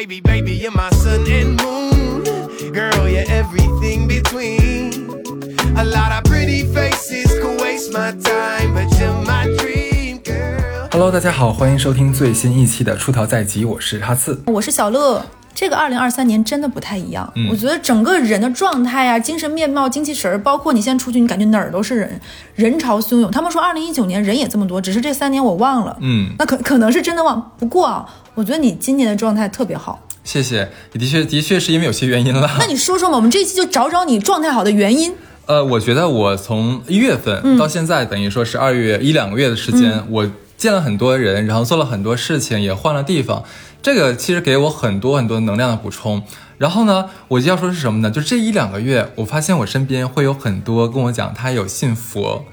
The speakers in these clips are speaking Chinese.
baby, baby, you're my sun and moon. Girl, you're everything between. A lot of pretty faces could waste my time, but you're my dream girl. Hello，大家好，欢迎收听最新一期的出逃在即，我是哈刺。我是小乐。这个二零二三年真的不太一样，嗯我觉得整个人的状态啊、精神面貌、精气神儿，包括你现在出去，你感觉哪儿都是人，人潮汹涌。他们说二零一九年人也这么多，只是这三年我忘了，嗯，那可可能是真的忘。不过啊，我觉得你今年的状态特别好。谢谢，的确的确是因为有些原因了。那你说说嘛，我们这一期就找找你状态好的原因。呃，我觉得我从一月份到现在，等于说是二月一两个月的时间，我见了很多人，然后做了很多事情，也换了地方，这个其实给我很多很多能量的补充。然后呢，我就要说是什么呢？就这一两个月，我发现我身边会有很多跟我讲他有信佛，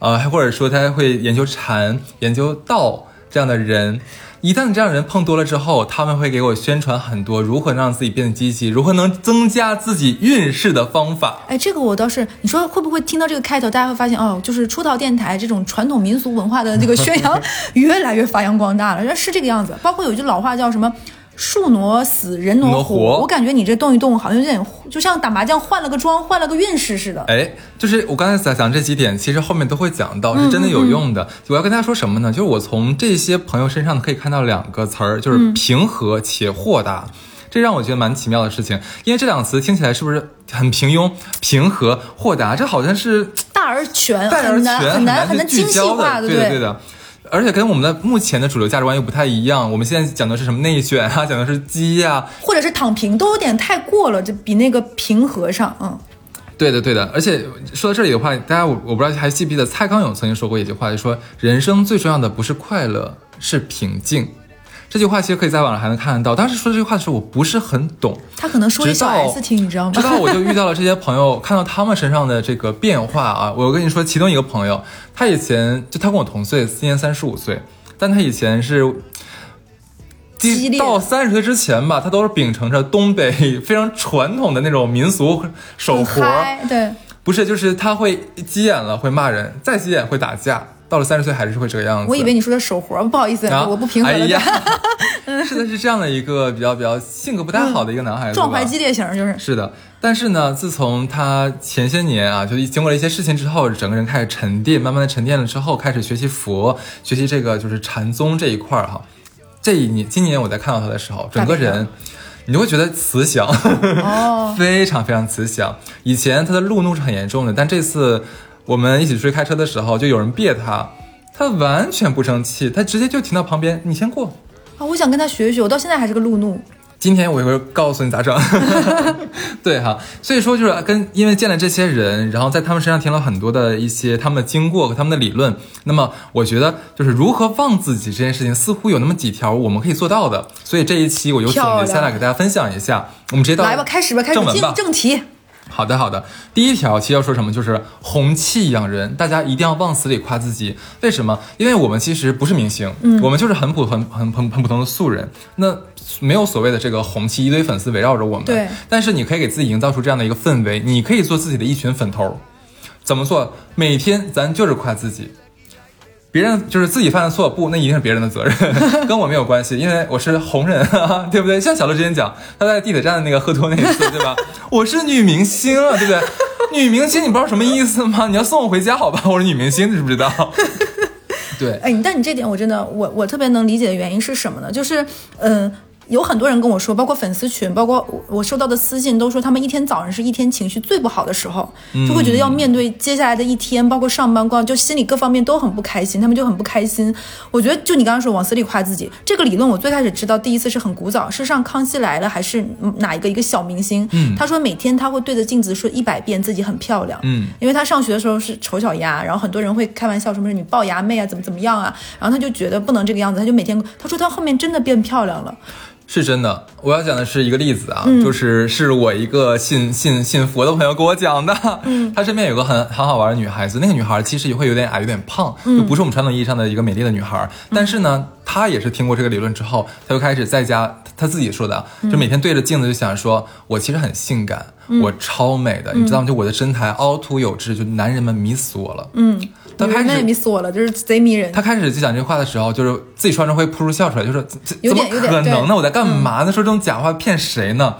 呃，还或者说他会研究禅、研究道这样的人。一旦这样人碰多了之后，他们会给我宣传很多如何让自己变得积极，如何能增加自己运势的方法。哎，这个我倒是，你说会不会听到这个开头，大家会发现哦，就是出逃电台这种传统民俗文化的这个宣扬 越来越发扬光大了，是这个样子。包括有一句老话叫什么？树挪死，人挪挪活我感觉你这动一动，好像有点就像打麻将换了个庄，换了个运势似的。哎，就是我刚才在讲这几点，其实后面都会讲到，是真的有用的。我要跟大家说什么呢？就是我从这些朋友身上可以看到两个词儿，就是平和且豁达。这让我觉得蛮奇妙的事情，因为这两个词听起来是不是很平庸？平和、豁达，这好像是大而全，大而很难全，很难难很难精细化的，对的对的。而且跟我们的目前的主流价值观又不太一样。我们现在讲的是什么内卷啊，讲的是鸡呀、或者是躺平，都有点太过了，就比那个平和上，嗯。对的，对的，而且说到这里的话，大家我我不知道还记不记得蔡康永曾经说过一句话，就说人生最重要的不是快乐，是平静。这句话其实可以在网上还能看得到。当时说这句话的时候，我不是很懂，他可能说一小直到 S 听，你知道吗？直到我就遇到了这些朋友，看到他们身上的这个变化啊。我跟你说，其中一个朋友，他以前就他跟我同岁，今年三十五岁，但他以前是。到三十岁之前吧，他都是秉承着东北非常传统的那种民俗手活对，不是，就是他会急眼了会骂人，再急眼会打架，到了三十岁还是会这个样子。我以为你说的手活，不好意思，啊，我不平衡了。哎呀，是的，是这样的一个比较比较性格不太好的一个男孩子吧，壮怀激烈型就是。是的，但是呢，自从他前些年啊，就经过了一些事情之后，整个人开始沉淀，慢慢的沉淀了之后，开始学习佛，学习这个就是禅宗这一块儿哈。这一年，今年我在看到他的时候，整个人你就会觉得慈祥，哦，非常非常慈祥。以前他的路怒是很严重的，但这次我们一起出去开车的时候，就有人别他，他完全不生气，他直接就停到旁边，你先过。啊，我想跟他学学，我到现在还是个路怒。今天我一会儿告诉你咋整，对哈，所以说就是跟因为见了这些人，然后在他们身上听了很多的一些他们的经过和他们的理论，那么我觉得就是如何忘自己这件事情，似乎有那么几条我们可以做到的，所以这一期我就总结下来给大家分享一下，我们直接到来吧，开始吧，开始进正正题。好的，好的。第一条其实要说什么，就是红气养人，大家一定要往死里夸自己。为什么？因为我们其实不是明星，嗯，我们就是很普很很很很普通的素人。那没有所谓的这个红气，一堆粉丝围绕着我们。对。但是你可以给自己营造出这样的一个氛围，你可以做自己的一群粉头。怎么做？每天咱就是夸自己。别人就是自己犯的错，不，那一定是别人的责任，跟我没有关系，因为我是红人啊，对不对？像小乐之前讲，他在地铁站的那个喝多那一次，对吧？我是女明星啊，对不对？女明星，你不知道什么意思吗？你要送我回家好吧？我是女明星，你知不知道？对，哎，但你这点我真的，我我特别能理解的原因是什么呢？就是，嗯、有很多人跟我说，包括粉丝群，包括我我收到的私信，都说他们一天早上是一天情绪最不好的时候，就会觉得要面对接下来的一天，包括上班、光就心里各方面都很不开心，他们就很不开心。我觉得就你刚刚说往死里夸自己这个理论，我最开始知道第一次是很古早，是上《康熙来了》还是哪一个一个小明星，他说每天他会对着镜子说一百遍自己很漂亮，嗯，因为他上学的时候是丑小鸭，然后很多人会开玩笑说什么你龅牙妹啊，怎么怎么样啊，然后他就觉得不能这个样子，他就每天他说他后面真的变漂亮了，是真的。我要讲的是一个例子啊，嗯就是是我一个信信信佛的朋友给我讲的。嗯，他身边有个很很好玩的女孩子，那个女孩其实也会有点矮，有点胖，嗯就不是我们传统意义上的一个美丽的女孩。但是呢，她也是听过这个理论之后，她就开始在家，她自己说的就每天对着镜子就想说，我其实很性感，我超美的，你知道吗？就我的身材凹凸有致，就男人们迷死我了。嗯，他开女人们也迷始死我了，就是贼迷人。他开始就讲这话的时候，就是自己穿着会扑出笑出来，就是怎怎么可能呢？我在干嘛呢？说这种假话骗谁呢？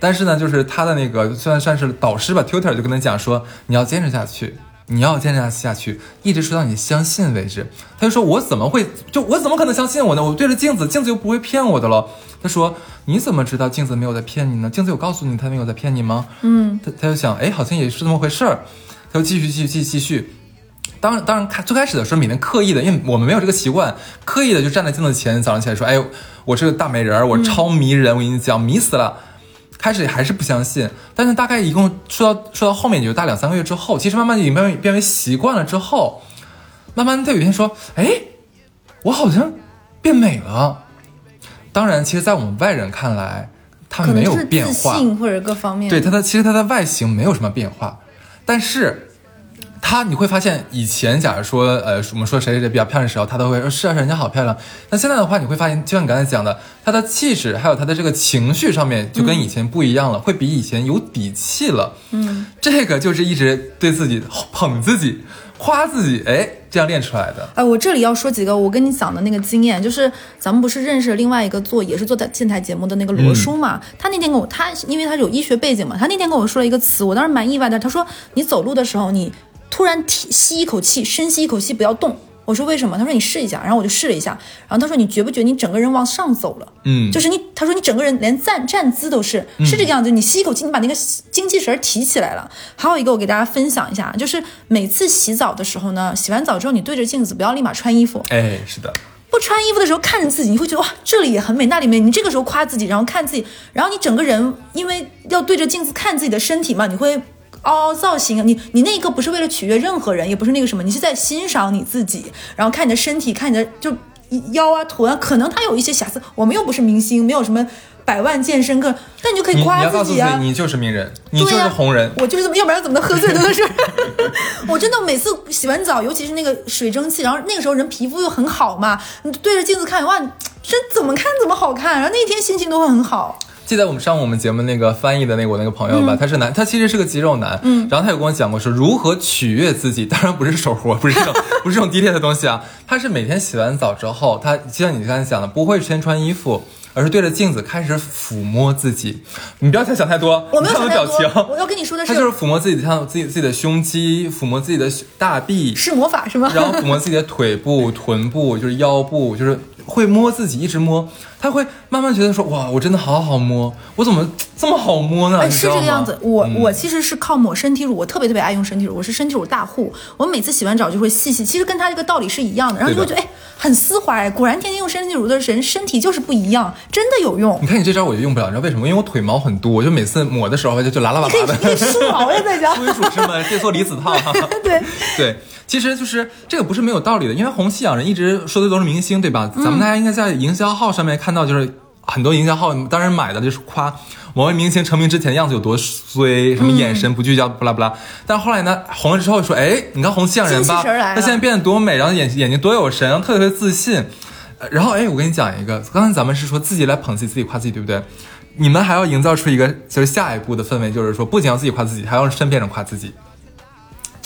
但是呢，就是他的那个算算是导师吧，tutor 就跟他讲说，你要坚持下去，你要坚持下去，一直说到你相信为止。他就说，我怎么会就我怎么可能相信我呢？我对着镜子，镜子又不会骗我的了。他说，你怎么知道镜子没有在骗你呢？镜子有告诉你他没有在骗你吗？嗯，他他就想，哎，好像也是这么回事儿，他就继续继续继续继续。当然，当然，开最开始的时候，每天刻意的，因为我们没有这个习惯，刻意的就站在镜子前，早上起来说：“哎，我是个大美人儿，我超迷人，我跟你讲，迷死了。”开始还是不相信，但是大概一共说到说到后面，也就大两三个月之后，其实慢慢已经变为变为习惯了之后，慢慢他有一天说：“哎，我好像变美了。”当然，其实，在我们外人看来，他没有变化，信或者各方面。对他的，其实他的外形没有什么变化，但是他你会发现，以前假如说呃我们说谁谁谁比较漂亮的时候，他都会说是啊，是人家好漂亮。那现在的话，你会发现，就像你刚才讲的，他的气质还有他的这个情绪上面就跟以前不一样了，会比以前有底气了。嗯，这个就是一直对自己捧自己、夸自己，哎，这样练出来的。哎，我这里要说几个我跟你讲的那个经验，就是咱们不是认识另外一个做也是做在电台节目的那个罗叔嘛？他那天跟我，他因为他是有医学背景嘛，他那天跟我说了一个词，我当时蛮意外的。他说你走路的时候，你突然提吸一口气，深吸一口气，不要动。我说为什么？他说你试一下，然后我就试了一下，然后他说你觉不觉得你整个人往上走了？嗯就是你，他说你整个人连站站姿都是是这个样子，你吸一口气，你把那个精气神儿提起来了。还有一个我给大家分享一下，就是每次洗澡的时候呢，洗完澡之后你对着镜子不要立马穿衣服，哎，是的，不穿衣服的时候看着自己，你会觉得哇这里也很美，那里美。你这个时候夸自己，然后看自己，然后你整个人因为要对着镜子看自己的身体嘛，你会。凹凹造型，你你那一刻不是为了取悦任何人，也不是那个什么，你是在欣赏你自己，然后看你的身体，看你的就腰啊臀啊，可能它有一些瑕疵，我们又不是明星，没有什么百万健身课，但你就可以夸自己啊，，你就是名人，你就是红人。我就是这么，要不然怎么能喝醉都是？我真的每次洗完澡，尤其是那个水蒸气，然后那个时候人皮肤又很好嘛，你对着镜子看，哇，真怎么看怎么好看，然后那天心情都会很好。记得我们上我们节目那个翻译的那个我那个朋友吧，他是男，他其实是个肌肉男，嗯，然后他有跟我讲过说如何取悦自己，当然不是手活，不是这种 不是这种低劣的东西啊，他是每天洗完澡之后，他就像你刚才讲的，不会先穿衣服，而是对着镜子开始抚摸自己，你不要太想太多，我没有表情，我要跟你说的是他就是抚摸自己像自己自己的胸肌，抚摸自己的大臂，是魔法是吗？然后抚摸自己的腿部、臀部，就是腰部，就是会摸自己，一直摸。他会慢慢觉得说，哇，我真的好好摸，我怎么这么好摸呢？哎，是这个样子。我、嗯我其实是靠抹身体乳，我特别特别爱用身体乳，我是身体乳大户。我每次洗完澡就会细细，其实跟它这个道理是一样的。然后就会觉得，哎，很丝滑哎，果然天天用身体乳的人身体就是不一样，真的有用你。看你这招我就用不了，你知道为什么？因为我腿毛很多，我就每次抹的时候就就拉拉你可以粑粑的。你可以梳毛呀，在家。诸位属实们，这做离子套哈。对，对，其实就是这个不是没有道理的，因为红西洋人一直说的都是明星，对吧？嗯咱们大家应该在营销号上面看到，就是很多营销号当然买的就是夸某位明星成名之前的样子有多衰，什么眼神不聚焦，不拉不拉。但后来呢，红了之后说，哎，你看红西洋人吧，他现在变得多美，然后眼眼睛多有神，然后特别自信。呃然后哎，我跟你讲一个，刚才咱们是说自己来捧自己，自己夸自己，对不对？你们还要营造出一个就是下一步的氛围，就是说不仅要自己夸自己，还要身边人夸自己。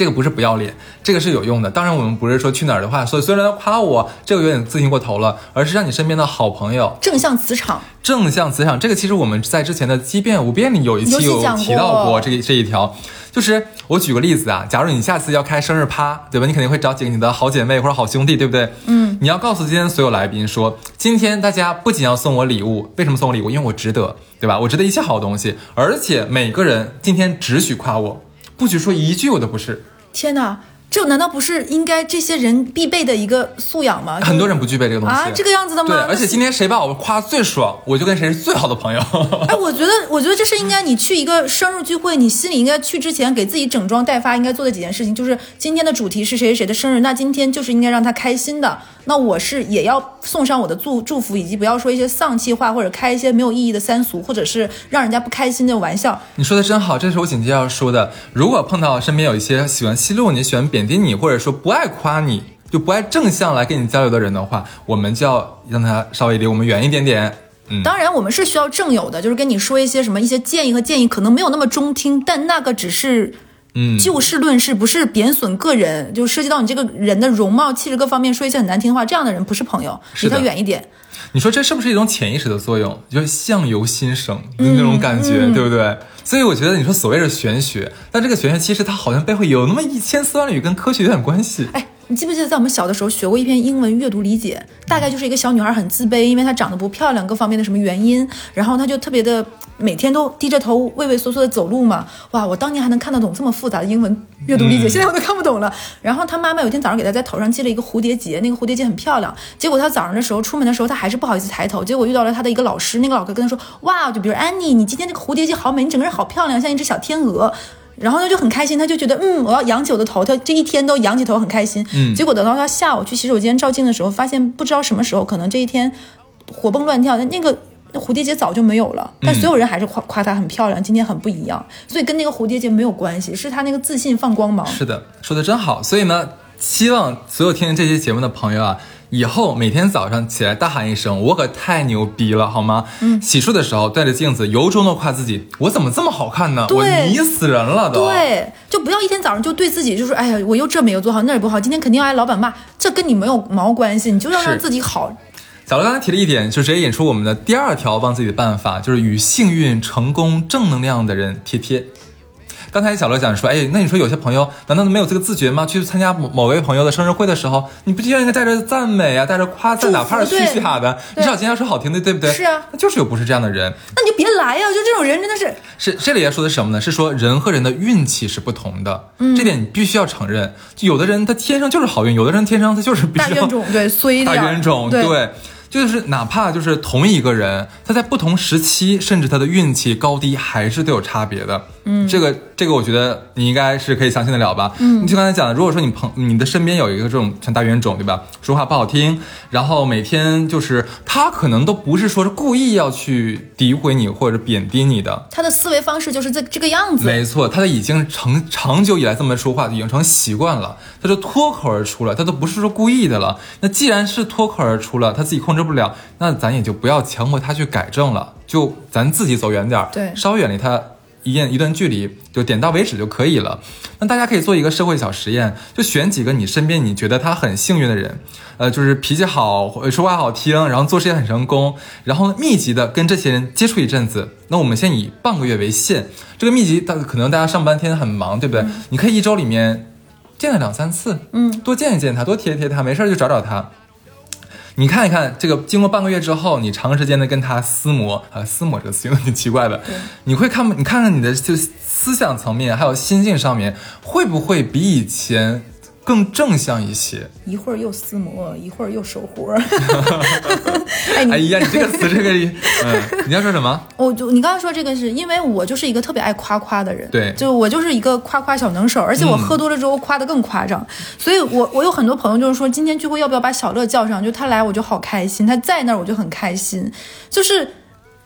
这个不是不要脸，这个是有用的。当然，我们不是说去哪儿的话，所以虽然他夸我，这个有点自信过头了，而是让你身边的好朋友正向磁场。正向磁场。这个其实我们在之前的机变无变里有一有期有提到过这个这一条。就是我举个例子啊，假如你下次要开生日趴，对吧？你肯定会找几个你的好姐妹或者好兄弟，对不对？嗯。你要告诉今天所有来宾说，今天大家不仅要送我礼物，为什么送我礼物？因为我值得，对吧？我值得一切好东西，而且每个人今天只许夸我，不许说一句我都不是。天哪，这难道不是应该这些人必备的一个素养吗？很多人不具备这个东西啊，这个样子的吗？对，而且今天谁把我夸最爽，我就跟谁是最好的朋友。哎，我觉得，我觉得这是应该你去一个生日聚会，你心里应该去之前给自己整装待发，应该做的几件事情，就是今天的主题是谁谁谁的生日，那今天就是应该让他开心的。那我是也要送上我的祝祝福，以及不要说一些丧气话，或者开一些没有意义的三俗，或者是让人家不开心的玩笑。你说的真好，这是我紧接着要说的。如果碰到身边有一些喜欢奚落你、喜欢贬低你，或者说不爱夸你，就不爱正向来跟你交流的人的话，我们就要让他稍微离我们远一点点。嗯，当然，我们是需要正友的，就是跟你说一些什么一些建议和建议，可能没有那么中听，但那个只是嗯，就事论事，不是贬损个人，就涉及到你这个人的容貌、气质各方面，说一些很难听的话，这样的人不是朋友，离他远一点。你说这是不是一种潜意识的作用？就是相由心生的那种感觉，对不对？所以我觉得你说所谓的玄学，但这个玄学其实它好像背后有那么一千丝万缕跟科学有点关系。哎，你记不记得在我们小的时候学过一篇英文阅读理解？大概就是一个小女孩很自卑，因为她长得不漂亮，各方面的什么原因，然后她就特别的每天都低着头畏畏缩缩的走路嘛。哇，我当年还能看得懂这么复杂的英文阅读理解，现在我都看不懂了。然后她妈妈有一天早上给她在头上系了一个蝴蝶结，那个蝴蝶结很漂亮。结果她早上的时候出门的时候，她还是不好意思抬头，结果遇到了她的一个老师，那个老师跟她说：“哇，就比如安妮，你今天这个蝴蝶结好美，你整个人好漂亮，像一只小天鹅。”然后他就很开心，他就觉得嗯，我要扬起我的头，他这一天都扬起头很开心。嗯，结果等到他下午去洗手间照镜的时候，发现不知道什么时候，可能这一天活蹦乱跳，那个那蝴蝶结早就没有了。但所有人还是夸夸她很漂亮，今天很不一样，所以跟那个蝴蝶结没有关系，是她那个自信放光芒。是的，说的真好。所以呢，希望所有听这期节目的朋友啊，以后每天早上起来大喊一声“我可太牛逼了”，好吗？嗯，洗漱的时候对着镜子由衷的夸自己：“我怎么这么好看呢？我迷死人了都。”，对，就不要一天早上就对自己就说，哎呀，我又这没有做好，那也不好，今天肯定要挨老板骂，这跟你没有毛关系，你就要让自己好。小罗刚才提了一点，就直接引出我们的第二条帮自己的办法，就是与幸运、成功、正能量的人贴贴。刚才小罗讲说，哎，那你说有些朋友难道没有这个自觉吗？去参加某某位朋友的生日会的时候，你不就应该带着赞美啊，带着夸赞，哪怕是虚假的，你至少今天要说好听的，对不对？是啊那就是有不是这样的人。那你就别来呀、就这种人真的是是这里要说的什么呢？是说人和人的运气是不同的，嗯这点你必须要承认。就有的人他天生就是好运，有的人天生他就是必须大冤种，对，衰大冤种，对。就是哪怕就是同一个人，他在不同时期，甚至他的运气高低还是都有差别的。嗯，这个这个，我觉得你应该是可以相信得了吧？嗯，你就刚才讲的，如果说你朋你的身边有一个这种像大冤种，对吧？说话不好听，然后每天就是他可能都不是说是故意要去诋毁你或者贬低你的，他的思维方式就是这这个样子。没错，他的已经长长久以来这么说话，已经成习惯了，他就脱口而出了，他都不是说故意的了。那既然是脱口而出了，他自己控制不了，那咱也就不要强迫他去改正了，就咱自己走远点儿，对稍微远离他一段一段距离，就点到为止就可以了。那大家可以做一个社会小实验，就选几个你身边你觉得他很幸运的人，呃，就是脾气好，呃说话好听，然后做事也很成功，然后密集的跟这些人接触一阵子。那我们先以半个月为限，这个密集，大可能大家上半天很忙，对不对？你可以一周里面见他两三次，嗯，多见一见他，多贴一贴他，没事就找找他。你看一看，这个经过半个月之后，你长时间的跟他撕磨啊，撕磨这个词用的挺奇怪的，你会看，你看看你的就思想层面还有心境上面，会不会比以前更正向一些？一会儿又撕膜，一会儿又手活儿。哎，你哎呀，你这个词，这个，嗯，你要说什么？我就你刚刚说这个是因为我就是一个特别爱夸夸的人，对就我就是一个夸夸小能手，而且我喝多了之后夸的更夸张，所以我我有很多朋友就是说今天聚会要不要把小乐叫上，就他来我就好开心，他在那儿我就很开心，就是。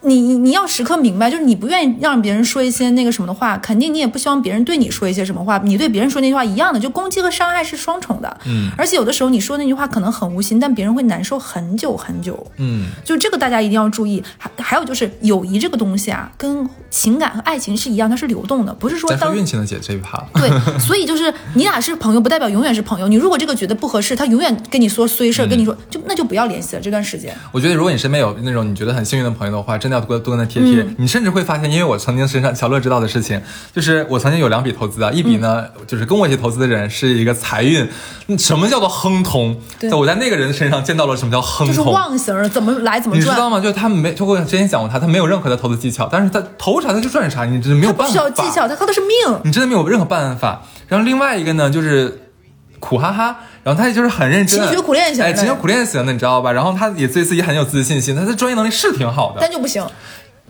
你你你要时刻明白，就是你不愿意让别人说一些那个什么的话，肯定你也不希望别人对你说一些什么话，你对别人说那句话一样的，就攻击和伤害是双重的。嗯，而且有的时候你说那句话可能很无心，但别人会难受很久很久。嗯，就这个大家一定要注意。还还有就是友谊这个东西啊，跟情感和爱情是一样，它是流动的，不是说当运气能解这一趴。对，所以就是你俩是朋友，不代表永远是朋友。你如果这个觉得不合适，他永远跟你说衰事儿，跟你说就那就不要联系了。这段时间，我觉得，如果你身边有那种你觉得很幸运的朋友的话，真的要多多跟他贴贴。你甚至会发现，因为我曾经身上小乐知道的事情，就是我曾经有两笔投资啊，一笔呢、就是跟我一起投资的人是一个财运，嗯什么叫做亨通？对在我在那个人身上见到了什么叫亨就是通。忘形儿，怎么来怎么赚。你知道吗？就是他没，就我之前讲过他，他没有任何的投资技巧，但是他投啥他就赚啥，你真的没有办法。需要技巧，他靠的是命。你真的没有任何办法。然后另外一个呢，就是苦哈哈，然后他也就是很认真，勤学苦练型的哎，勤学苦练型的，你知道吧？然后他也对自己很有自信心，他的专业能力是挺好的但。就不行，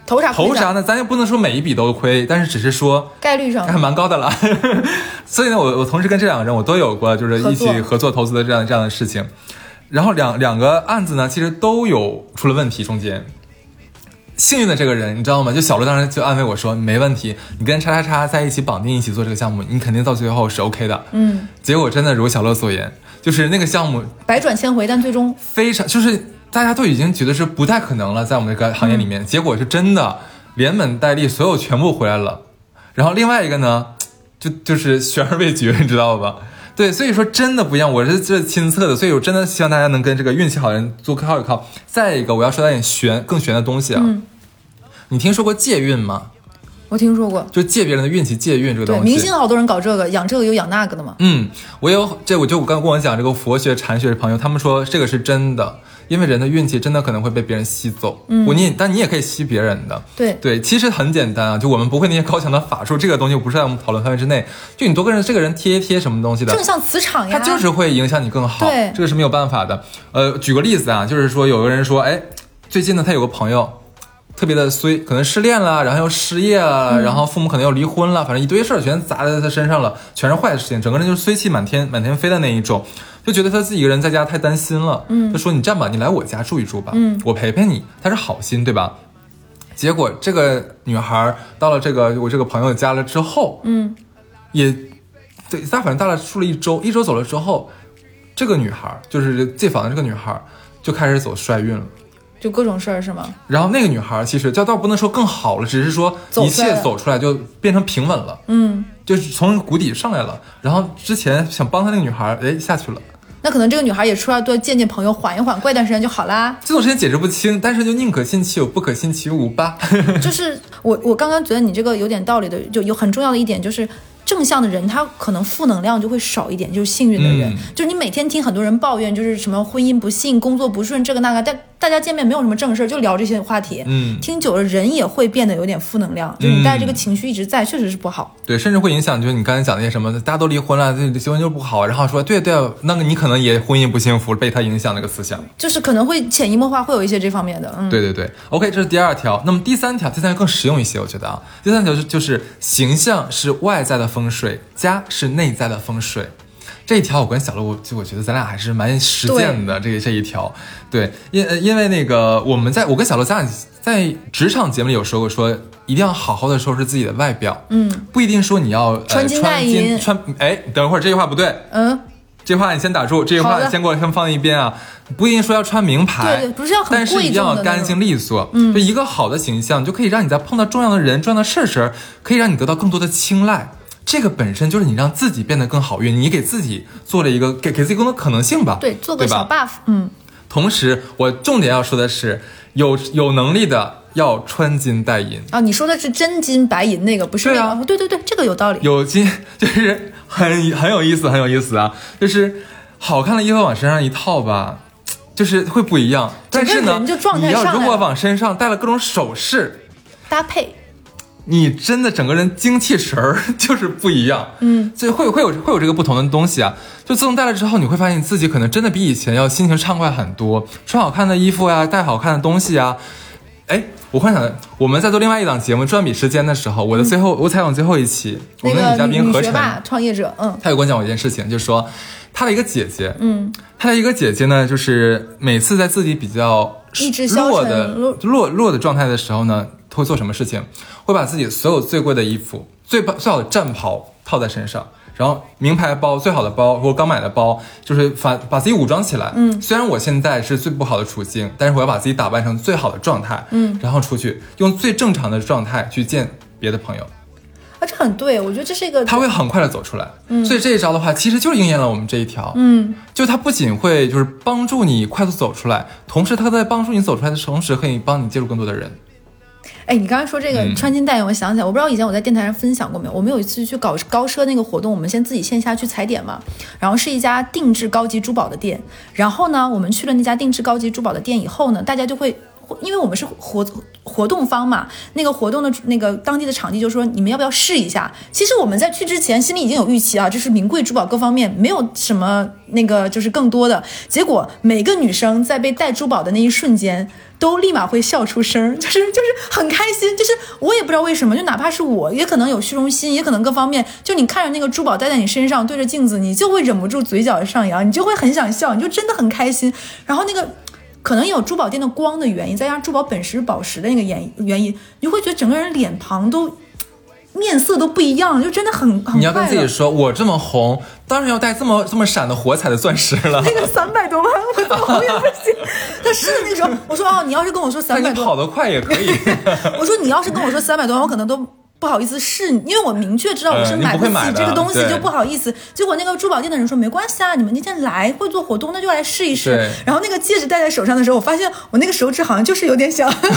投啥投啥呢？咱也不能说每一笔都亏，但是只是说概率上还蛮高的了。所以呢，我我同时跟这两个人我都有过就是一起合作投资的这样这样的事情。然后两两个案子呢，其实都有出了问题，中间。幸运的这个人，你知道吗？就小罗当时就安慰我说：“没问题，你跟叉叉叉在一起绑定一起做这个项目，你肯定到最后是 OK 的。”嗯，结果真的如小乐所言，就是那个项目百转千回，但最终非常，就是大家都已经觉得是不太可能了，在我们这个行业里面，结果是真的连本带利，所有全部回来了。然后另外一个呢，就就就是悬而未决，你知道吧？对，所以说真的不一样，我是这亲测的，所以我真的希望大家能跟这个运气好的人多靠一靠。再一个，我要说到点玄更玄的东西啊，嗯你听说过借运吗？我听说过，就借别人的运气，借运这个东对，西。明星好多人搞这个，养这个又养那个的嘛。嗯，我有这，我就我刚跟我讲这个佛学禅学的朋友，他们说这个是真的，因为人的运气真的可能会被别人吸走。嗯，我你但你也可以吸别人的。对对，其实很简单啊，就我们不会那些高强的法术，这个东西不是在我们讨论范围之内。就你多跟人这个人贴一贴什么东西的，正向磁场呀，它就是会影响你更好。对这个是没有办法的。呃，举个例子啊，就是说有个人说，哎，最近呢他有个朋友。特别的衰，可能失恋了，然后又失业了，然后父母可能又离婚了，反正一堆事儿全砸在他身上了，全是坏的事情，整个人就是衰气满天满天飞的那一种，就觉得他自己一个人在家太担心了。嗯，就说你这样吧，你来我家住一住吧，嗯，我陪陪你，他是好心，对吧？结果这个女孩到了这个我这个朋友家了之后，嗯，也对，大反正大了住了一周，一周走了之后，这个女孩就是借房的这个女孩就开始走衰运了。就各种事儿是吗？然后那个女孩其实叫倒不能说更好了，只是说一切走出来了走出来就变成平稳了，嗯，就是从谷底上来了。然后之前想帮她那个女孩，哎下去了。那可能这个女孩也出来多见见朋友，缓一缓，过一段时间就好啦。这种事情解释不清，但是就宁可信其有，不可信其无吧。就是我我刚刚觉得你这个有点道理的，就有很重要的一点就是。正向的人，他可能负能量就会少一点，就是幸运的人。嗯就是你每天听很多人抱怨，就是什么婚姻不幸、工作不顺，这个那个，但大家见面没有什么正事儿，就聊这些话题。嗯听久了人也会变得有点负能量，就你带这个情绪一直在，确实是不好。对，甚至会影响，就是你刚才讲那些什么，大家都离婚了，这结婚就不好，然后说对对，那个你可能也婚姻不幸福，被他影响那个思想。就是可能会潜移默化会有一些这方面的，嗯，对对对，OK，这是第二条。那么第三条，第三条更实用一些，我觉得啊，第三条就就是形象是外在的风水，家是内在的风水。这一条我跟小鹿，就我觉得咱俩还是蛮实践的。这个这一条，对，因呃因为那个我们在我跟小鹿咱俩在职场节目里有说过，说一定要好好的收拾自己的外表，嗯。不一定说你要呃穿金戴银。穿，哎，等会儿这句话不对，嗯，这句话你先打住，这句话先给我先放一边啊，不一定说要穿名牌，对对不是要很但是一定要干净利索。嗯，就一个好的形象，就可以让你在碰到重要的人、重要的事时，可以让你得到更多的青睐。这个本身就是你让自己变得更好运，你给自己做了一个给给自己更多可能性吧。对，做个小 buff，嗯，同时，我重点要说的是，有有能力的要穿金戴银。啊，你说的是真金白银那个，不是对啊那个？对对对，这个有道理。有金 就是很很有意思，很有意思啊！就是好看的衣服往身上一套吧，就是会不一样。但是呢你要如果往身上戴了各种首饰，搭配，你真的整个人精气神儿就是不一样。嗯，所以会有会有会有这个不同的东西啊。就自从戴了之后，你会发现自己可能真的比以前要心情畅快很多，穿好看的衣服呀、戴好看的东西呀。哎，我幻想，我们在做另外一档节目《赚比时间》的时候，我的最后、我采访最后一期，我那们的女嘉宾何晨，创业者，嗯他有跟我讲过一件事情，就是说他的一个姐姐，嗯，他的一个姐姐呢，就是每次在自己比较意志消沉弱的弱弱弱的状态的时候呢，他会做什么事情？会把自己所有最贵的衣服、最最好的战袍套在身上。然后名牌包、最好的包或者刚买的包，就是把把自己武装起来。嗯，虽然我现在是最不好的处境，但是我要把自己打扮成最好的状态。嗯，然后出去用最正常的状态去见别的朋友。啊，这很对，我觉得这是一个，他会很快的走出来。嗯，所以这一招的话，其实就是应验了我们这一条。嗯，就它不仅会就是帮助你快速走出来，同时它在帮助你走出来的同时，可以帮你接触更多的人。哎，你刚才说这个嗯穿金戴银，我想起来，我不知道以前我在电台上分享过没有。我们有一次去搞高奢那个活动，我们先自己线下去踩点嘛，然后是一家定制高级珠宝的店。然后呢，我们去了那家定制高级珠宝的店以后呢，大家就会。因为我们是活活动方嘛，那个活动的那个当地的场地就说你们要不要试一下？其实我们在去之前心里已经有预期啊，这是名贵珠宝各方面没有什么那个就是更多的。结果每个女生在被戴珠宝的那一瞬间，都立马会笑出声，就是就是很开心，就是我也不知道为什么，就哪怕是我，也可能有虚荣心，也可能各方面，就你看着那个珠宝戴在你身上，对着镜子，你就会忍不住嘴角上扬，你就会很想笑，你就真的很开心。然后那个可能也有珠宝店的光的原因，再加上珠宝本身宝石的那个原原因，你会觉得整个人脸庞都面色都不一样，就真的很很你要跟。自己说，我这么红，当然要戴这么这么闪的火彩的钻石了。那个三百多万，我怎么也不行。但是那个时候，我说哦，你要是跟我说三百多，跑得快也可以。我说你要是跟我说三百多万，我可能都不好意思试，因为我明确知道我是买起不会买这个东西，就不好意思。结果那个珠宝店的人说没关系啊，你们那天来会做活动，那就来试一试。然后那个戒指戴在手上的时候，我发现我那个手指好像就是有点小，就是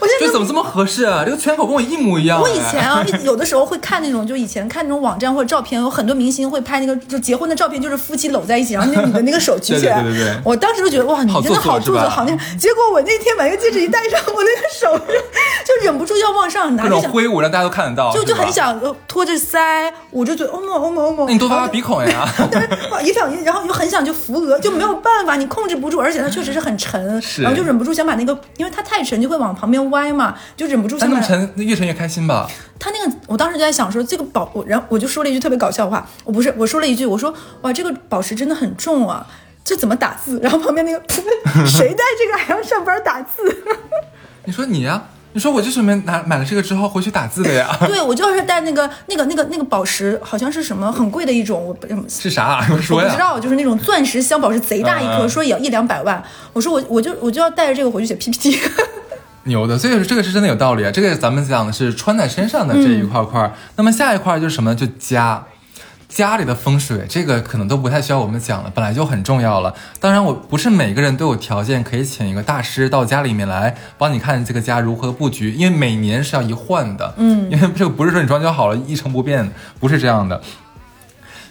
我现在这怎么这么合适啊？这个圈口跟我一模一样、我以哎前啊，一有的时候会看那种，就以前看那种网站或者照片，有很多明星会拍那个就结婚的照片，就是夫妻搂在一起，然后那你的那个手举起来，对对对对对我当时就觉得哇，你真的好做作好那。结果我那天把那个戒指一戴上，我那个手就 就忍不住要往上拿，想种挥舞，让大家都看得到，就就很想呃托着腮，捂着嘴，哦么哦么哦么。那你多挖挖鼻孔呀。对，也想，然后又很想就扶额，就没有办法，你控制不住，而且它确实是很沉，是然后就忍不住想把那个，因为它太沉就会往旁边歪嘛，就忍不住想把但那么沉，那越沉越开心吧？他那个，我当时就在想说，这个宝，我然后我就说了一句特别搞笑的话，我不是我说了一句，我说哇，这个宝石真的很重啊，这怎么打字？然后旁边那个 谁带这个还要上班打字？你说你呀、你说我就准备拿买了这个之后回去打字的呀。对我就是带那个那个那个那个宝石，好像是什么很贵的一种，我不是啥、啊？我说呀。我不知道，就是那种钻石镶宝石贼大一颗，说也要一两百万。我说我我就我就要带着这个回去写 PPT。牛的，所以这个是真的有道理啊。这个咱们讲的是穿在身上的这一块块儿，那么下一块就是什么？就家。家里的风水，这个可能都不太需要我们讲了，本来就很重要了。当然，我不是每个人都有条件可以请一个大师到家里面来帮你看这个家如何布局，因为每年是要一换的。嗯，因为这个不是说你装修好了一成不变，不是这样的。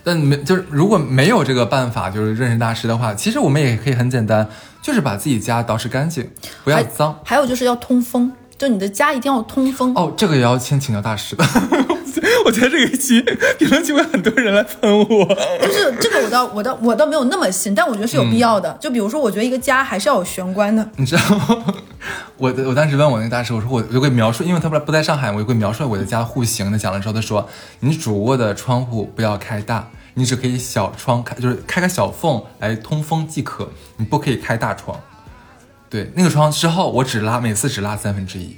但没就是如果没有这个办法，就是认识大师的话，其实我们也可以很简单，就是把自己家捯饬干净，不要还脏。还有就是要通风，就你的家一定要通风。哦，这个也要先请教大师的。我觉得这个一期评论区会很多人来喷我。就是这个我倒我倒我倒没有那么信，但我觉得是有必要的。就比如说，我觉得一个家还是要有玄关的。你知道吗，我的我当时问我那个大师，我说我就会描述，因为他不不在上海，我就会描述我的家户型的。讲了之后，他说你主卧的窗户不要开大，你只可以小窗开，就是开个小缝来通风即可，你不可以开大窗。对，那个窗之后我只拉，每次只拉三分之一。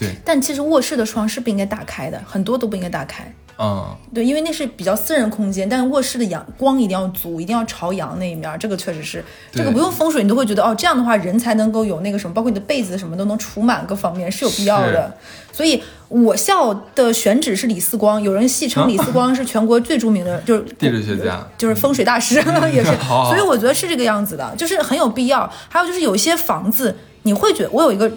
对，但其实卧室的窗是不应该打开的，很多都不应该打开。嗯，对，因为那是比较私人空间，但是卧室的阳光一定要足，一定要朝阳那一面儿，这个确实是，这个不用风水你都会觉得哦，这样的话人才能够有那个什么，包括你的被子什么都能除螨，各方面是有必要的。所以我校的选址是李四光，有人戏称李四光是全国最著名的，就是地质学家就是风水大师也是，好好所以我觉得是这个样子的，就是很有必要。还有就是有一些房子，你会觉得我有一个。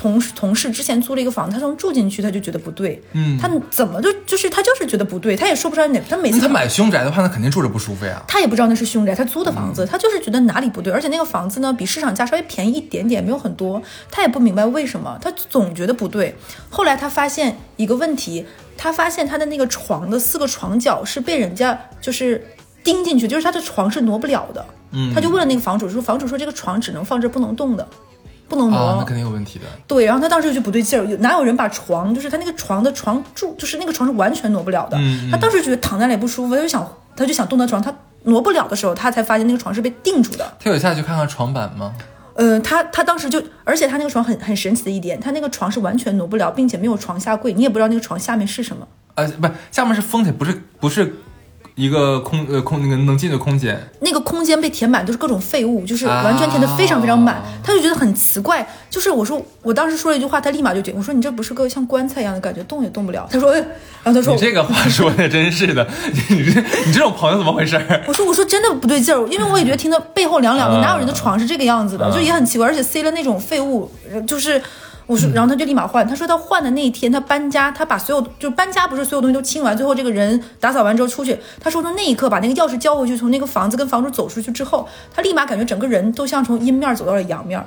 同同事之前租了一个房子，他从住进去他就觉得不对，嗯，他怎么就就是他就是觉得不对，他也说不出来哪，他每次他买凶宅的话，那肯定住着不舒服呀。他也不知道那是凶宅，他租的房子，他就是觉得哪里不对，而且那个房子呢比市场价稍微便宜一点点，没有很多，他也不明白为什么，他总觉得不对。后来他发现一个问题，他发现他的那个床的四个床角是被人家就是钉进去，就是他的床是挪不了的。嗯，他就问了那个房主说，房主说这个床只能放这不能动的，不能挪。啊，那肯定有问题的。对，然后他当时就不对劲儿，有哪有人把床，就是他那个床的床柱，就是那个床是完全挪不了的。嗯他当时觉得躺在那里不舒服，他就想，他就想动到床，他挪不了的时候，他才发现那个床是被定住的。他有下去看看床板吗？呃，他他当时就，而且他那个床很很神奇的一点，他那个床是完全挪不了，并且没有床下柜，你也不知道那个床下面是什么。呃，不，下面是封起，不是不是一个空呃空那个能进的空间。那个空间被填满都是各种废物，就是完全填的非常非常满，就觉得很奇怪。就是我说，我当时说了一句话，他立马就觉得，我说你这不是个像棺材一样的感觉，动也动不了。他说，哎然后他说你，这个话说的真是的，你这你这种朋友怎么回事儿？我说我说真的不对劲儿，因为我也觉得听到背后凉凉的，嗯哪有人的床是这个样子的，嗯就也很奇怪，而且塞了那种废物，呃就是。我说，然后他就立马换。他说他换的那一天，他搬家，他把所有就搬家不是所有东西都清完，最后这个人打扫完之后出去。他说从那一刻把那个钥匙交回去，从那个房子跟房主走出去之后，他立马感觉整个人都像从阴面走到了阳面。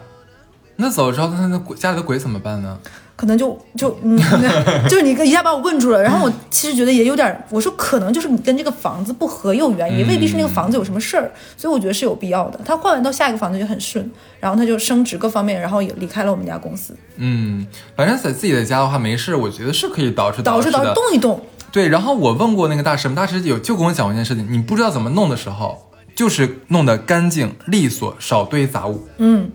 那走之后，那那鬼家里的鬼怎么办呢？可能就就嗯，就是你一下把我问住了。然后我其实觉得也有点，我说可能就是你跟这个房子不合也有原因，也未必是那个房子有什么事儿，所以我觉得是有必要的。他换完到下一个房子就很顺，然后他就升职各方面，然后也离开了我们家公司，嗯，反正在自己的家的话，没事，我觉得是可以捯饬饬的导致导致。动一动，对，然后我问过那个大师，大师有就跟我讲过一件事情，你不知道怎么弄的时候，就是弄得干净利索，少堆杂物，嗯，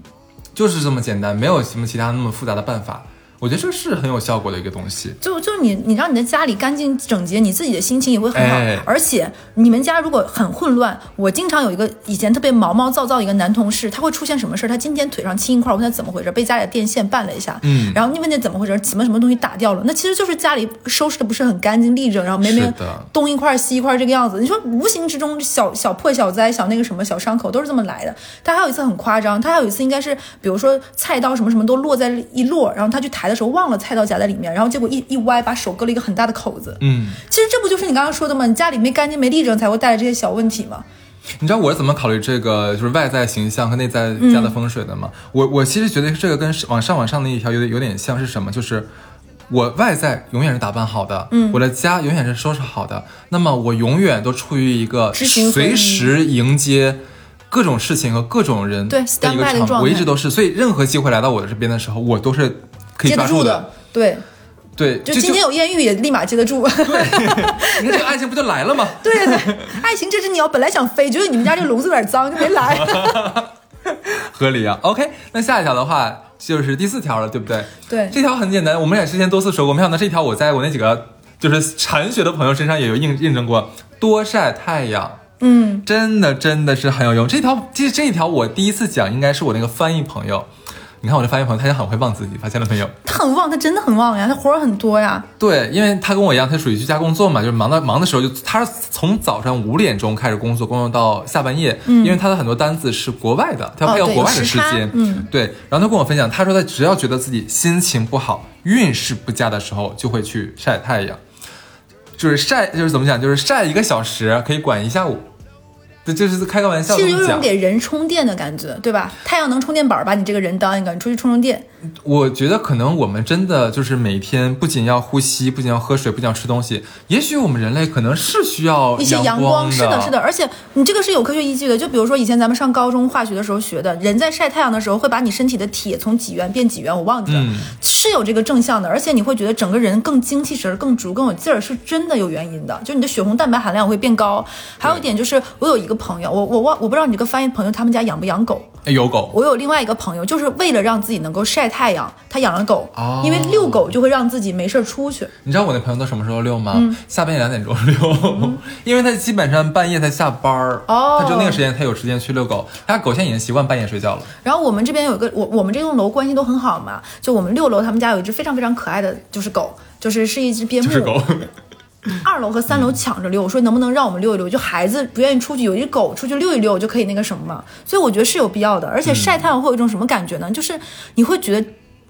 就是这么简单，没有什么其他那么复杂的办法。我觉得这是很有效果的一个东西。就就你你让你的家里干净整洁，你自己的心情也会很好。哎而且你们家如果很混乱，我经常有一个以前特别毛毛躁躁的一个男同事，他会出现什么事儿？他今天腿上青一块，我问他怎么回事，被家里的电线绊了一下。嗯然后你问他怎么回事，什么什么东西打掉了？那其实就是家里收拾的不是很干净利整，然后没没东一块西一块这个样子。你说无形之中小小破小灾小那个什么小伤口都是这么来的。他还有一次很夸张，他还有一次应该是比如说菜刀什么什么都落在一摞，然后他去抬的时候忘了菜刀夹在里面，然后结果一一歪把手割了一个很大的口子。嗯，其实这不就是你刚刚说的吗？你家里没干净没立正才会带来这些小问题吗？你知道我是怎么考虑这个就是外在形象和内在家的风水的吗？我我其实觉得这个跟往上往上那一条有点有点像是什么？就是我外在永远是打扮好的，嗯，我的家永远是收拾好的，那么我永远都处于一个随时迎接。各种事情和各种人对的一个场状态我一直都是，所以任何机会来到我的这边的时候，我都是可以接得住抓住的。，对，对，就今天有艳遇也立马接得住。对，你看这个爱情不就来了吗？对对对，爱情这只鸟本来想飞，觉得你们家这个笼子有点脏，就没来。合理啊。OK，那下一条的话就是第四条了，对不对？对这条很简单，我们俩之前多次说过，没想到这条我在我那几个就是禅学的朋友身上也有印印证过，多晒太阳。嗯，真的真的是很有用。这条其实这一条我第一次讲应该是我那个翻译朋友，你看我的翻译朋友他也很会忘自己，发现了没有？他很旺，他真的很旺呀，他活儿很多呀。对，因为他跟我一样，他属于居家工作嘛，就是忙到忙的时候就他是从早上五点钟开始工作，工作到下半夜，因为他的很多单子是国外的，他要配合国外的时间，嗯，对。然后他跟我分享，他说他只要觉得自己心情不好、运势不佳的时候，就会去晒太阳，就是晒，就是怎么讲，就是晒一个小时可以管一下午，对，就是开个玩笑其实有种。给人充电的感觉，对吧？太阳能充电宝，把你这个人当一个，你出去充充电。我觉得可能我们真的就是每天不仅要呼吸，不仅要喝水，不仅要吃东西，也许我们人类可能是需要一些阳光是的，是的，而且你这个是有科学依据的。就比如说以前咱们上高中化学的时候学的，人在晒太阳的时候会把你身体的铁从几元变几元，我忘记了，嗯是有这个正向的，而且你会觉得整个人更精气神儿、更足、更有劲儿，是真的有原因的。就你的血红蛋白含量会变高。还有一点就是，我有一个朋友，我我忘我不知道你这个翻译朋友他们家养不养狗。有狗，我有另外一个朋友，就是为了让自己能够晒太阳，他养了狗，哦因为遛狗就会让自己没事儿出去。你知道我那朋友都什么时候遛吗？嗯下半夜两点钟遛，因为他基本上半夜才下班儿，哦他就那个时间他有时间去遛狗。他狗现在已经习惯半夜睡觉了。然后我们这边有一个，我我们这栋楼关系都很好嘛，就我们六楼他们家有一只非常非常可爱的，就是狗，就是是一只边牧，就是狗，二楼和三楼抢着溜，我说能不能让我们溜一溜？就孩子不愿意出去，有一只狗出去溜一溜就可以那个什么嘛。所以我觉得是有必要的。而且晒太阳会有一种什么感觉呢？就是你会觉得。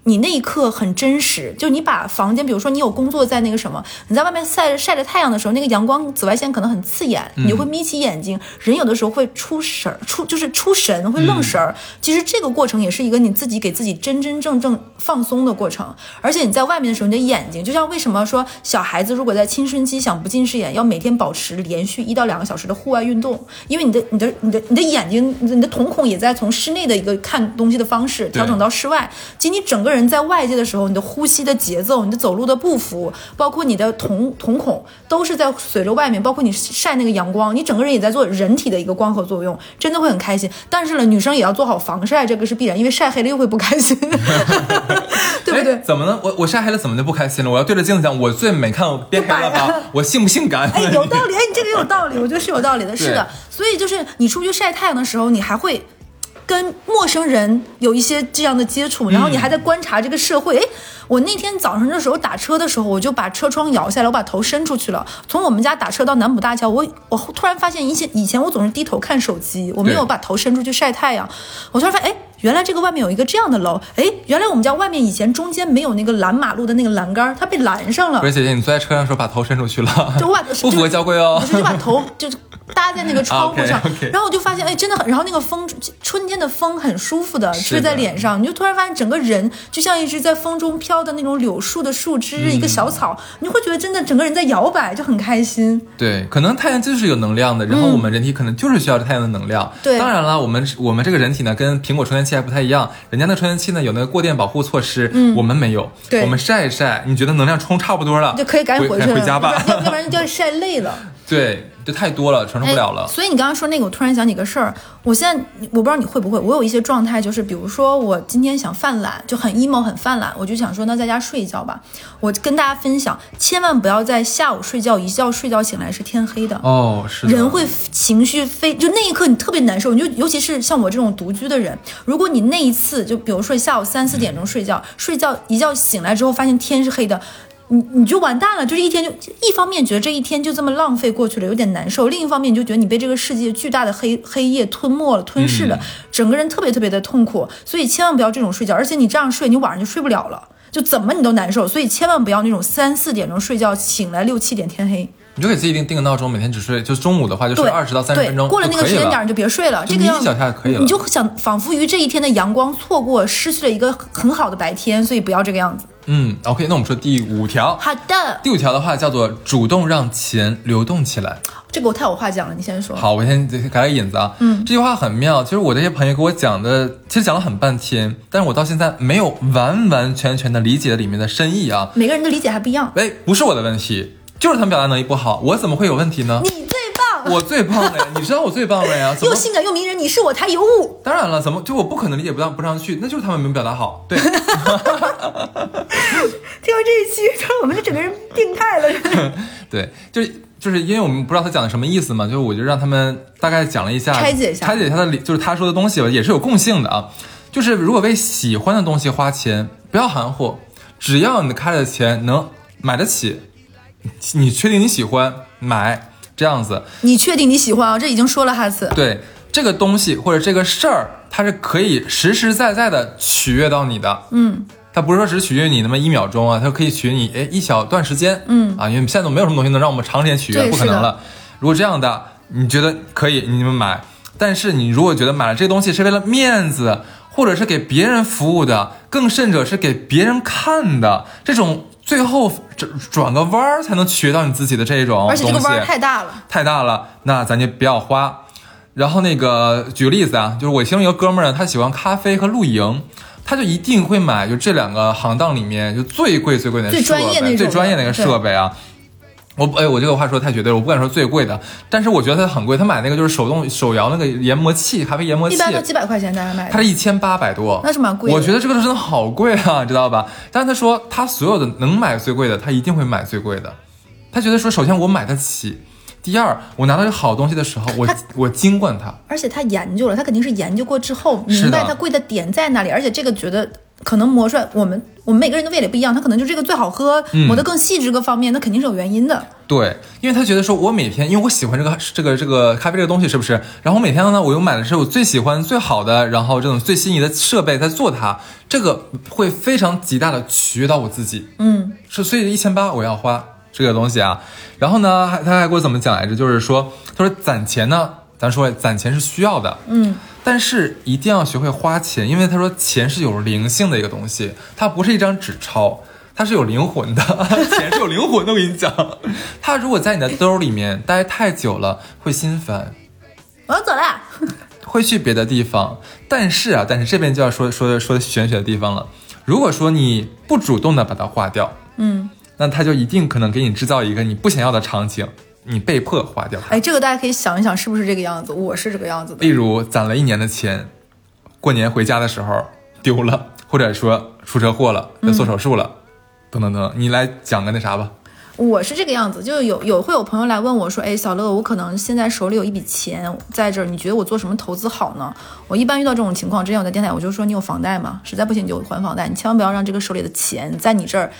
你那一刻很真实，就你把房间，比如说你有工作在那个什么，你在外面晒着晒着太阳的时候，那个阳光紫外线可能很刺眼，你就会眯起眼睛，人有的时候会出神儿，出就是出神，会愣神儿。其实这个过程也是一个你自己给自己真真正正放松的过程。而且你在外面的时候，你的眼睛就像为什么说小孩子如果在青春期想不近视眼，要每天保持连续一到两个小时的户外运动，因为你的你的你的你的眼睛、你的你的瞳孔也在从室内的一个看东西的方式调整到室外。其实你整个人在外界的时候，你的呼吸的节奏、你的走路的步幅，包括你的瞳瞳孔，都是在随着外面，包括你晒那个阳光，你整个人也在做人体的一个光合作用，真的会很开心。但是呢，女生也要做好防晒，这个是必然，因为晒黑了又会不开心，对不对哎？怎么呢？我我晒黑了怎么就不开心了？我要对着镜子讲，我最美，看我变黑了吧？我性不性感？哎，有道理，哎，你这个有道理，我觉得是有道理的，是的。所以就是你出去晒太阳的时候，你还会。跟陌生人有一些这样的接触，然后你还在观察这个社会。哎、我那天早上的时候打车的时候，我就把车窗摇下来，我把头伸出去了。从我们家打车到南浦大桥，我我突然发现，以前以前我总是低头看手机，我没有把头伸出去晒太阳。我突然发现，哎，原来这个外面有一个这样的楼，哎，原来我们家外面以前中间没有那个拦马路的那个栏杆儿，它被拦上了不。是姐姐，你坐在车上的时候把头伸出去了，就把 不符合交规哦我。就把头就是搭在那个窗户上然后我就发现，哎，真的很，然后那个风，春天的风很舒服的吹在脸上，你就突然发现整个人就像一只在风中飘的那种柳树的树枝，一个嗯小草，你会觉得真的整个人在摇摆，就很开心。对，可能太阳就是有能量的，然后我们人体可能就是需要太阳的能量。对当然了，我们我们这个人体呢，跟苹果充电器还不太一样，人家那充电器呢有那个过电保护措施，我们没有。对我们晒一晒，你觉得能量充差不多了，就可以赶紧回回去了，回家吧。要不然要要不然就要晒累了。对，就太多了，承受不了了。哎所以你刚刚说那个，我突然想起个事儿。我现在我不知道你会不会，我有一些状态，就是比如说我今天想犯懒，就很 emo 很犯懒，我就想说那在家睡一觉吧。我跟大家分享，千万不要在下午睡觉，一觉睡觉醒来是天黑的。哦，是的人会情绪非就那一刻你特别难受，你就尤其是像我这种独居的人，如果你那一次就比如说下午三四点钟睡觉，睡觉一觉醒来之后发现天是黑的。你你就完蛋了，就是一天就一方面觉得这一天就这么浪费过去了，有点难受；另一方面你就觉得你被这个世界巨大的黑黑夜吞没了、吞噬了，嗯整个人特别特别的痛苦。所以千万不要这种睡觉，而且你这样睡，你晚上就睡不了了，就怎么你都难受。所以千万不要那种三四点钟睡觉，醒来六七点天黑。你就给自己定定个闹钟，每天只睡，就中午的话就睡对，二十到三十分钟，过了那个时间点儿你就别睡了，这个样眯一小下可以了你就想仿佛于这一天的阳光错过，失去了一个很好的白天，所以不要这个样子。嗯，OK，那我们说第五条。好的，第五条的话叫做主动让钱流动起来。这个我太有话讲了，你先说。好，我先改改引子啊。嗯，这句话很妙。其实我这些朋友给我讲的，其实讲了很半天，但是我到现在没有完完全全的理解里面的深意啊。每个人的理解还不一样。哎，不是我的问题，就是他们表达能力不好，我怎么会有问题呢你？最棒，我最棒了呀，你知道我最棒了呀？又？性感又迷人，你是我台尤物。当然了，怎么就我不可能理解不到不上去，那就是他们没有表达好。对，听完这一期，就是我们这整个人病态了。对，就是就是因为我们不知道他讲的什么意思嘛，就是我就让他们大概讲了一下，拆解一下拆解他的理，就是他说的东西吧，也是有共性的啊。就是如果为喜欢的东西花钱，不要含糊，只要你开的钱能买得起，你确定你喜欢买这样子，你确定你喜欢啊？这已经说了哈次。对这个东西或者这个事儿，它是可以实实在在的取悦到你的。嗯，它不是说只取悦你那么一秒钟啊，它可以取悦你哎一小段时间，嗯啊，因为现在都没有什么东西能让我们长时间取悦，不可能了。如果这样的，你觉得可以，你们买。但是你如果觉得买了这个东西是为了面子，或者是给别人服务的，更甚者是给别人看的，这种最后转转个弯儿才能学到你自己的这种东西而且这个弯儿太大了。太大了，那咱就不要花。然后那个举个例子啊，就是我其中一个哥们儿呢，他喜欢咖啡和露营，他就一定会买就这两个行当里面就最贵最贵的最设备，专业的最专业那个设备啊。我哎，我这个话说得太绝对了，我不敢说最贵的，但是我觉得它很贵。他买那个就是手动手摇那个研磨器，咖啡研磨器，一般都几百块钱大家买的。它是一千八百多，那是蛮贵的我觉得这个真的好贵啊，知道吧？但是他说他所有的能买最贵的，他一定会买最贵的。他觉得说，首先我买得起，第二我拿到这好东西的时候，我我精惯它。而且他研究了，他肯定是研究过之后明白它贵的点在哪里，而且这个觉得可能磨出来，我们我们每个人的味蕾不一样，他可能就这个最好喝，嗯磨得更细致各方面，那肯定是有原因的。对，因为他觉得说，我每天，因为我喜欢这个这个这个咖啡这个东西，是不是？然后我每天呢，我又买的是我最喜欢、最好的，然后这种最心仪的设备在做它，这个会非常极大的取悦到我自己。嗯，是，所以一千八我要花这个东西啊。然后呢，还他还给我怎么讲来着？就是说，他说攒钱呢，咱说攒钱是需要的，嗯，但是一定要学会花钱，因为他说钱是有灵性的一个东西，它不是一张纸钞。它是有灵魂的，钱是有灵魂的。我跟你讲，它如果在你的兜里面待太久了，会心烦，我要走了。会去别的地方。但是啊，但是这边就要说说说玄学的地方了。如果说你不主动的把它花掉，嗯，那它就一定可能给你制造一个你不想要的场景，你被迫花掉它。哎，这个大家可以想一想，是不是这个样子？我是这个样子的例。如攒了一年的钱，过年回家的时候丢了，或者说出车祸了，要做手术了，等等等，你来讲个那啥吧。我是这个样子，就有有会有朋友来问我说，哎，小乐，我可能现在手里有一笔钱在这儿，你觉得我做什么投资好呢？我一般遇到这种情况，之前我在电台我就说，你有房贷吗？实在不行你就还房贷，你千万不要让这个手里的钱在你这儿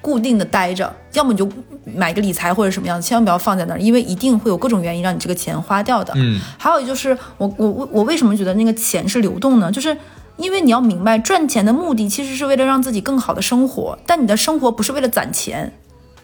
固定的待着，要么你就买个理财或者什么样，千万不要放在那儿，因为一定会有各种原因让你这个钱花掉的。嗯，还有就是我我我我为什么觉得那个钱是流动呢？就是因为你要明白，赚钱的目的其实是为了让自己更好的生活，但你的生活不是为了攒钱。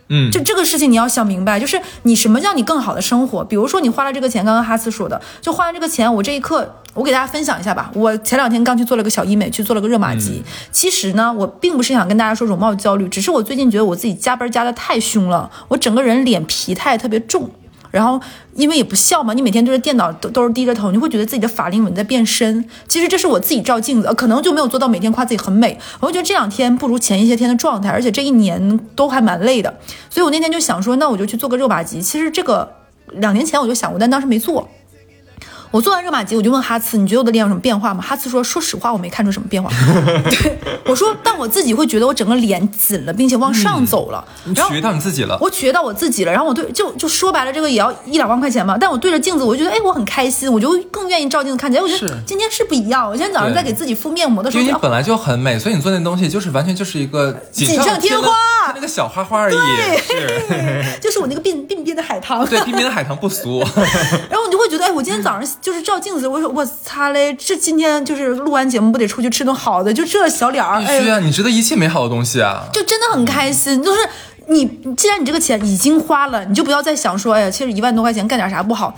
嗯，就这个事情你要想明白，就是你什么叫你更好的生活？比如说你花了这个钱，刚刚哈斯说的，就花了这个钱，我这一刻我给大家分享一下吧。我前两天刚去做了个小医美，去做了个热玛吉。其实呢，我并不是想跟大家说容貌焦虑，只是我最近觉得我自己加班加的太凶了，我整个人脸疲态特别重。然后，因为也不笑嘛，你每天对着电脑都都是低着头，你会觉得自己的法令纹在变深。其实这是我自己照镜子，可能就没有做到每天夸自己很美。我就觉得这两天不如前一些天的状态，而且这一年都还蛮累的，所以我那天就想说，那我就去做个热玛吉。其实这个两年前我就想过，但当时没做。我做完热玛吉，我就问哈茨：“你觉得我的脸有什么变化吗？”哈茨说：“说实话，我没看出什么变化。”对我说：“但我自己会觉得我整个脸紧了，并且往上走了。然后你取悦到你自己了。我取悦到我自己了，然后我对就就说白了，这个也要一两万块钱嘛。但我对着镜子，我就觉得哎，我很开心，我就更愿意照镜子看起来。我觉得今天是不一样。我今天早上在给自己敷面膜的时候，因为你本来就很美，所以你做那东西就是完全就是一个锦锦上添花它那个小花花而已。是，就是我那个鬓鬓边的海棠。对，鬓边的海棠不俗。然后你就会觉得，哎，我今天早上就是照镜子，我说我擦嘞，这今天就是录完节目不得出去吃顿好的，就这小脸儿，哎必须，啊，你值得一切美好的东西啊。就真的很开心。就是你既然你这个钱已经花了，你就不要再想说，哎呀，其实一万多块钱干点啥不好。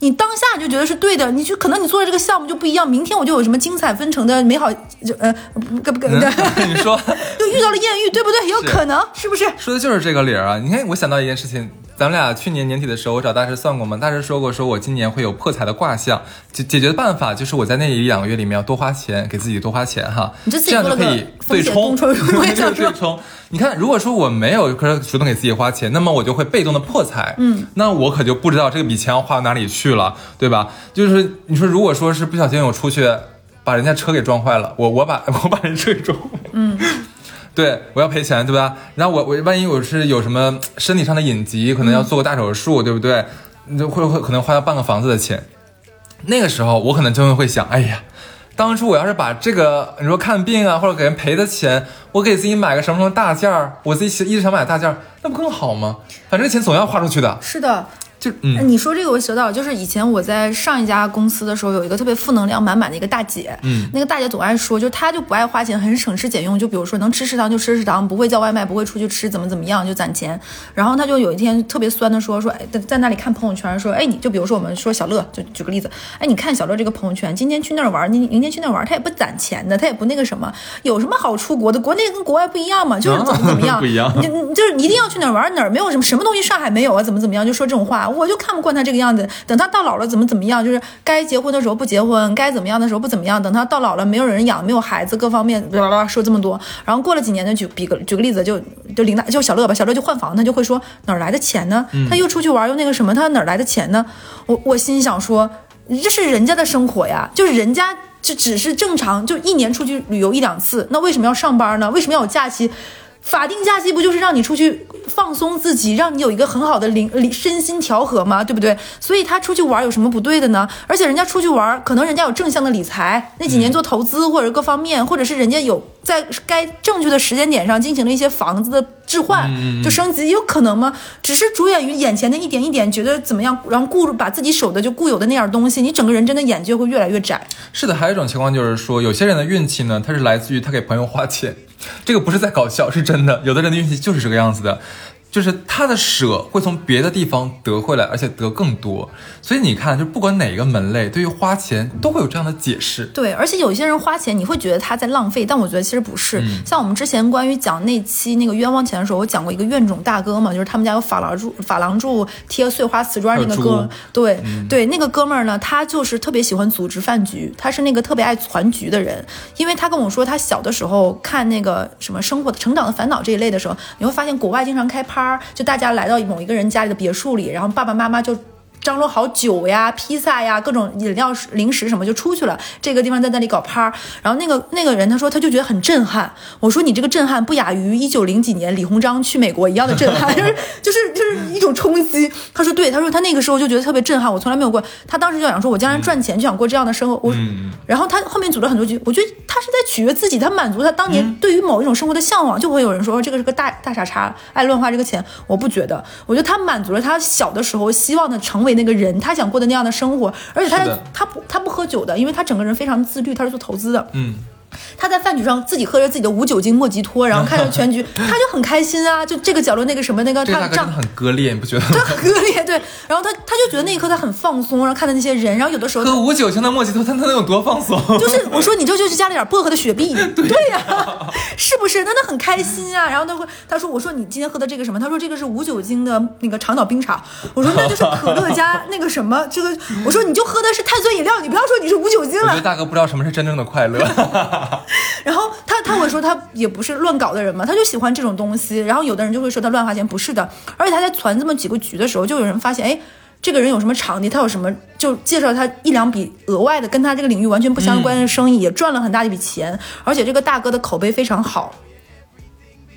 你当下你就觉得是对的，你就可能你做的这个项目就不一样，明天我就有什么精彩纷呈的美好，就呃不不不，你说就遇到了艳遇，对不对？有可能是不是？说的就是这个理儿啊！你看，我想到一件事情，咱们俩去年年底的时候，我找大师算过嘛，大师说过，说我今年会有破财的卦象，解解决的办法就是我在那一两个月里面要多花钱，给自己多花钱哈，你这样就可以 对冲，对冲。你看，如果说我没有可主动给自己花钱，那么我就会被动的破财，嗯，那我可就不知道这笔钱要花到哪里去了，对吧？就是你说，如果说是不小心我出去把人家车给撞坏了，我我把 我把人车给撞坏，嗯。对，我要赔钱，对吧？然后我我万一我是有什么身体上的隐疾，可能要做个大手术，对不对？你就会会可能花掉半个房子的钱。那个时候我可能真的会想，哎呀，当初我要是把这个你说看病啊或者给人赔的钱，我给自己买个什么什么大件儿，我自己一直想买大件儿，那不更好吗？反正钱总要花出去的，是的，就嗯你说这个我想到，就是以前我在上一家公司的时候，有一个特别负能量满满的一个大姐，嗯那个大姐总爱说，就她就不爱花钱，很省吃俭用，就比如说能吃食堂就吃食堂，不会叫外卖，不会出去吃，怎么怎么样就攒钱。然后她就有一天特别酸的说说，哎，在在那里看朋友圈，说，哎，你就比如说我们说小乐，就举个例子，哎，你看小乐这个朋友圈，今天去那儿玩，明明天去那儿玩，他也不攒钱的，他也不那个什么，有什么好出国的？国内跟国外不一样嘛，就是怎么 怎么样，不一样你你就是一定要去哪儿玩哪儿没有什么什么东西上海没有啊，怎么怎么样，就说这种话，我就看不惯他这个样子。等他到老了怎么怎么样，就是该结婚的时候不结婚，该怎么样的时候不怎么样。等他到老了没有人养，没有孩子，各方面说这么多。然后过了几年呢，举比个举个例子，就就林大就小乐吧，小乐就换房，他就会说哪儿来的钱呢？他又出去玩又那个什么，他哪儿来的钱呢？我我心想说，这是人家的生活呀，就是人家。就只是正常，就一年出去旅游一两次，那为什么要上班呢？为什么要有假期？法定假期不就是让你出去放松自己，让你有一个很好的灵灵身心调和吗？对不对？所以他出去玩有什么不对的呢？而且人家出去玩，可能人家有正向的理财，那几年做投资或者各方面，或者是人家有在该正确的时间点上进行了一些房子的置换，就升级，有可能吗？只是着眼于眼前的一点一点，觉得怎么样，然后固把自己守的就固有的那样东西，你整个人真的眼界会越来越窄。是的，还有一种情况就是说，有些人的运气呢，他是来自于他给朋友花钱，这个不是在搞笑，是真的。有的人的运气就是这个样子的，就是他的舍会从别的地方得回来，而且得更多。所以你看，就不管哪个门类，对于花钱都会有这样的解释。对，而且有些人花钱，你会觉得他在浪费，但我觉得其实不是。嗯像我们之前关于讲那期那个冤枉钱的时候，我讲过一个怨种大哥嘛，就是他们家有珐琅柱，珐琅柱贴碎花瓷砖那个哥猪，对、对，那个哥们儿呢，他就是特别喜欢组织饭局，他是那个特别爱攒局的人，因为他跟我说，他小的时候看那个什么生活的成长的烦恼这一类的时候，你会发现国外经常开趴就大家来到某一个人家里的别墅里，然后爸爸妈妈就。张罗好酒呀、披萨呀、各种饮料、零食什么就出去了。这个地方在那里搞趴儿，然后那个那个人他说他就觉得很震撼。我说你这个震撼不亚于一九零几年李鸿章去美国一样的震撼，就是就是就是一种冲击。他说对，他说他那个时候就觉得特别震撼，我从来没有过。他当时就想说，我将来赚钱就想过这样的生活。我，然后他后面组了很多局，我觉得他是在取悦自己，他满足他当年对于某一种生活的向往。就会有人说这个是个大大傻叉，爱乱花这个钱。我不觉得，我觉得他满足了他小的时候希望的成为那个人，他想过的那样的生活，而且他他不他不喝酒的，因为他整个人非常自律，他是做投资的。嗯，他在饭局上自己喝着自己的无酒精莫吉托，然后看着全局，他就很开心啊！就这个角落那个什么那个，他真的很割裂，你不觉得他吗？很割裂，对。然后他他就觉得那一刻他很放松，然后看到那些人，然后有的时候喝无酒精的莫吉托，他他能有多放松？就是我说你这就是加了点薄荷的雪碧，对呀、是不是？他那很开心啊。然后他会他说我说你今天喝的这个什么？他说这个是无酒精的那个长岛冰茶。我说那就是可乐加那个什么这个。我说你就喝的是碳酸饮料，你不要说你是无酒精了我觉得。大哥不知道什么是真正的快乐。然后他他会说他也不是乱搞的人嘛，他就喜欢这种东西。然后有的人就会说他乱花钱，不是的。而且他在攒这么几个局的时候，就有人发现，哎，这个人有什么场地，他有什么就介绍他一两笔额外的跟他这个领域完全不相关的生意，也赚了很大一笔钱，而且这个大哥的口碑非常好。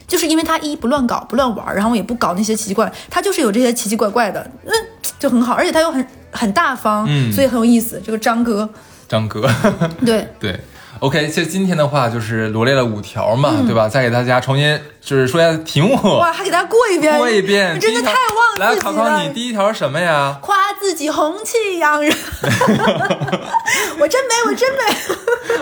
就是因为他一不乱搞不乱玩，然后也不搞那些奇奇怪，他就是有这些奇奇怪怪的，嗯，就很好，而且他又很很大方，嗯所以很有意思。这个张哥，张哥，对，对。OK，其实今天的话就是罗列了五条嘛，嗯对吧？再给大家重新就是说一下题目，哇，还给大家过一遍，过一遍。真的太忘自己了。考考你，第一条是什么呀？夸自己红气养人，我真美，我真美。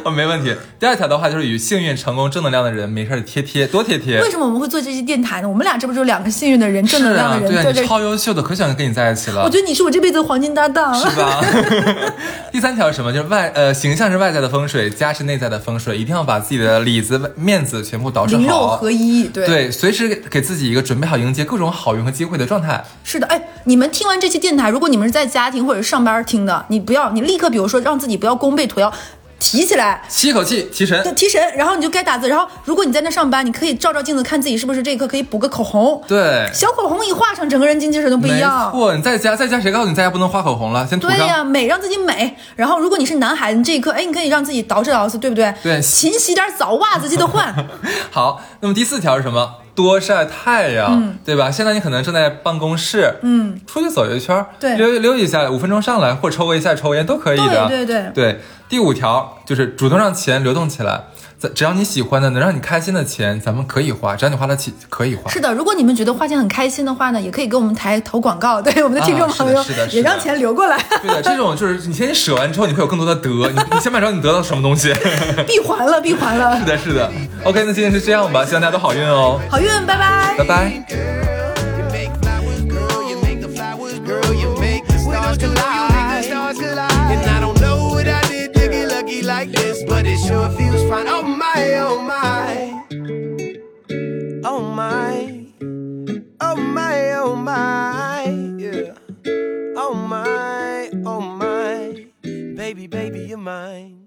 哦，没问题。第二条的话就是与幸运、成功、正能量的人没事贴贴，多贴贴。为什么我们会做这期电台呢？我们俩这不就是两个幸运的人，正能量的人，对啊，你对对。超优秀的，可想跟你在一起了我。觉得你是我这辈子的黄金搭档。是吧？第三条是什么？就是外呃，形象是外在的风水，家是内在的风水，一定要把自己的里子、面子全部捯饬灵肉好。合一，对对，随时给给自己一个准备好迎接各种好运和机会的状态。是的，哎，你们听完这期电台，如果你们是在家庭或者上班听的，你不要，你立刻，比如说让自己不要弓背驼腰，提起来，吸一口气，提神对，。提神，然后你就该打字。然后，如果你在那上班，你可以照照镜子，看自己是不是这一刻可以补个口红。对，小口红一画上，整个人精气神都不一没样。错，你在家，在家谁告诉你在家不能画口红了？先涂上。对呀、美让自己美。然后，如果你是男孩子，你这一刻，哎，你可以让自己捯饬捯饬，对不对？对勤洗点澡，袜子记得换。好，那么第四条是什么？多晒太阳，对吧？现在你可能正在办公室，嗯，出去走一圈溜溜一下，五分钟上来，或者抽个一下抽烟都可以的。对对对对。第五条就是主动让钱流动起来，咱只要你喜欢的，能让你开心的钱，咱们可以花，只要你花得起，可以花。是的，如果你们觉得花钱很开心的话呢，也可以给我们台投广告，对我们的听众朋友，啊是的是的也让钱流过来，对的，这种就是你先你舍完之后，你会有更多的得。你你先把知道你得到什么东西。闭环了，闭环了 是。的，是的。OK，那今天是这样吧，希望大家都好运哦，好运，拜拜。拜拜。Girl, you but it sure feels fine. Oh my, oh my, oh my, oh my, oh my, yeah. Oh my, oh my, baby, baby, you're mine.